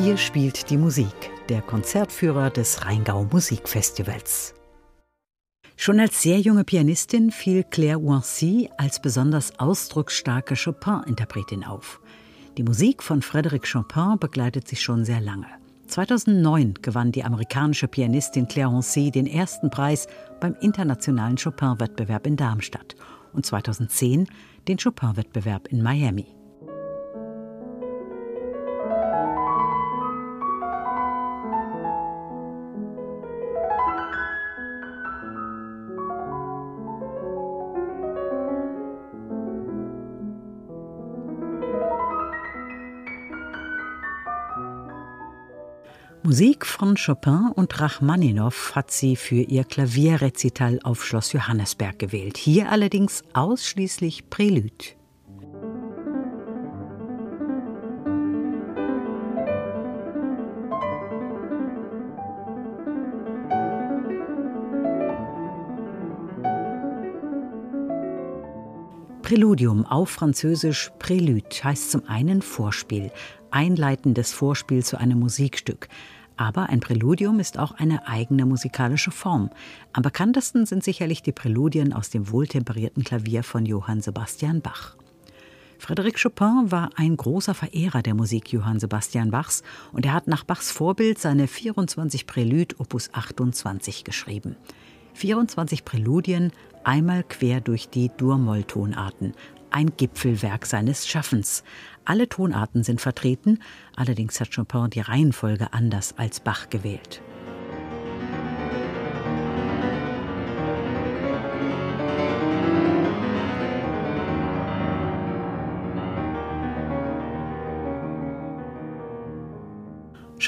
Hier spielt die Musik, der Konzertführer des Rheingau Musikfestivals. Schon als sehr junge Pianistin fiel Claire Wancy als besonders ausdrucksstarke Chopin-Interpretin auf. Die Musik von Frédéric Chopin begleitet sie schon sehr lange. 2009 gewann die amerikanische Pianistin Claire Wancy den ersten Preis beim internationalen Chopin-Wettbewerb in Darmstadt und 2010 den Chopin-Wettbewerb in Miami. Musik von Chopin und Rachmaninow hat sie für ihr Klavierrezital auf Schloss Johannesberg gewählt. Hier allerdings ausschließlich Prälude. Präludium auf Französisch Prélude heißt zum einen Vorspiel, einleitendes Vorspiel zu einem Musikstück. Aber ein Präludium ist auch eine eigene musikalische Form. Am bekanntesten sind sicherlich die Präludien aus dem wohltemperierten Klavier von Johann Sebastian Bach. Frédéric Chopin war ein großer Verehrer der Musik Johann Sebastian Bachs und er hat nach Bachs Vorbild seine 24 Prälud Opus 28 geschrieben. 24 Präludien, einmal quer durch die Dur-Moll-Tonarten, ein Gipfelwerk seines Schaffens. Alle Tonarten sind vertreten, allerdings hat Chopin die Reihenfolge anders als Bach gewählt.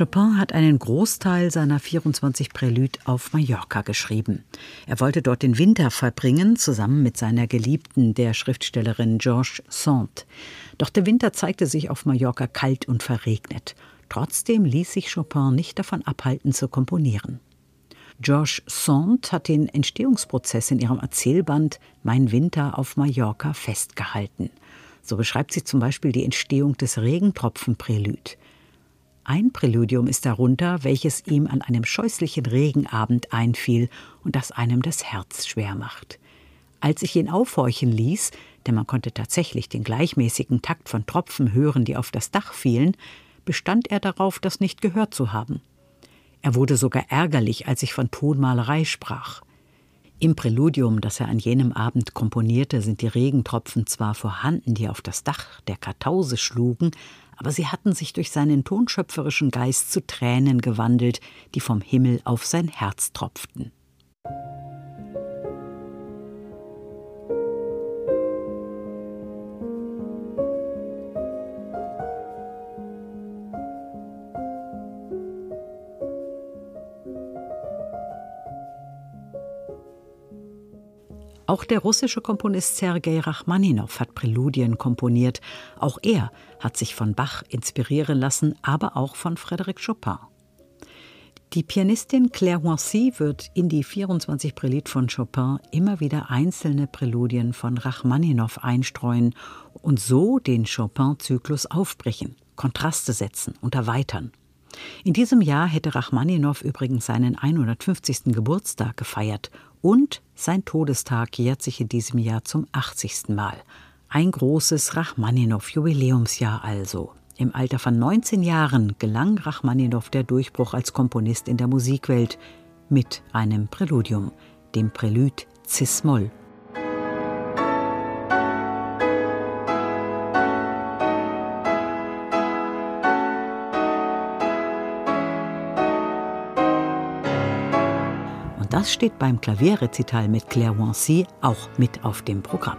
Chopin hat einen Großteil seiner 24 Prälüde auf Mallorca geschrieben. Er wollte dort den Winter verbringen, zusammen mit seiner Geliebten, der Schriftstellerin Georges Sand. Doch der Winter zeigte sich auf Mallorca kalt und verregnet. Trotzdem ließ sich Chopin nicht davon abhalten zu komponieren. Georges Sand hat den Entstehungsprozess in ihrem Erzählband Mein Winter auf Mallorca festgehalten. So beschreibt sie zum Beispiel die Entstehung des Regentropfenprälüd. Ein Präludium ist darunter, welches ihm an einem scheußlichen Regenabend einfiel und das einem das Herz schwer macht. Als ich ihn aufhorchen ließ, denn man konnte tatsächlich den gleichmäßigen Takt von Tropfen hören, die auf das Dach fielen, bestand er darauf, das nicht gehört zu haben. Er wurde sogar ärgerlich, als ich von Tonmalerei sprach. Im Präludium, das er an jenem Abend komponierte, sind die Regentropfen zwar vorhanden, die auf das Dach der Kartause schlugen, aber sie hatten sich durch seinen tonschöpferischen Geist zu Tränen gewandelt, die vom Himmel auf sein Herz tropften. Auch der russische Komponist Sergei Rachmaninow hat Präludien komponiert. Auch er hat sich von Bach inspirieren lassen, aber auch von Frédéric Chopin. Die Pianistin Claire Wancy wird in die 24 Prälud von Chopin immer wieder einzelne Präludien von Rachmaninow einstreuen und so den Chopin-Zyklus aufbrechen, Kontraste setzen und erweitern. In diesem Jahr hätte Rachmaninow übrigens seinen 150. Geburtstag gefeiert und sein Todestag jährt sich in diesem Jahr zum 80. Mal. Ein großes Rachmaninow-Jubiläumsjahr also. Im Alter von 19 Jahren gelang Rachmaninow der Durchbruch als Komponist in der Musikwelt mit einem Präludium, dem Prälud Cis-Moll Das steht beim Klavierrezital mit Claire Wancy auch mit auf dem Programm.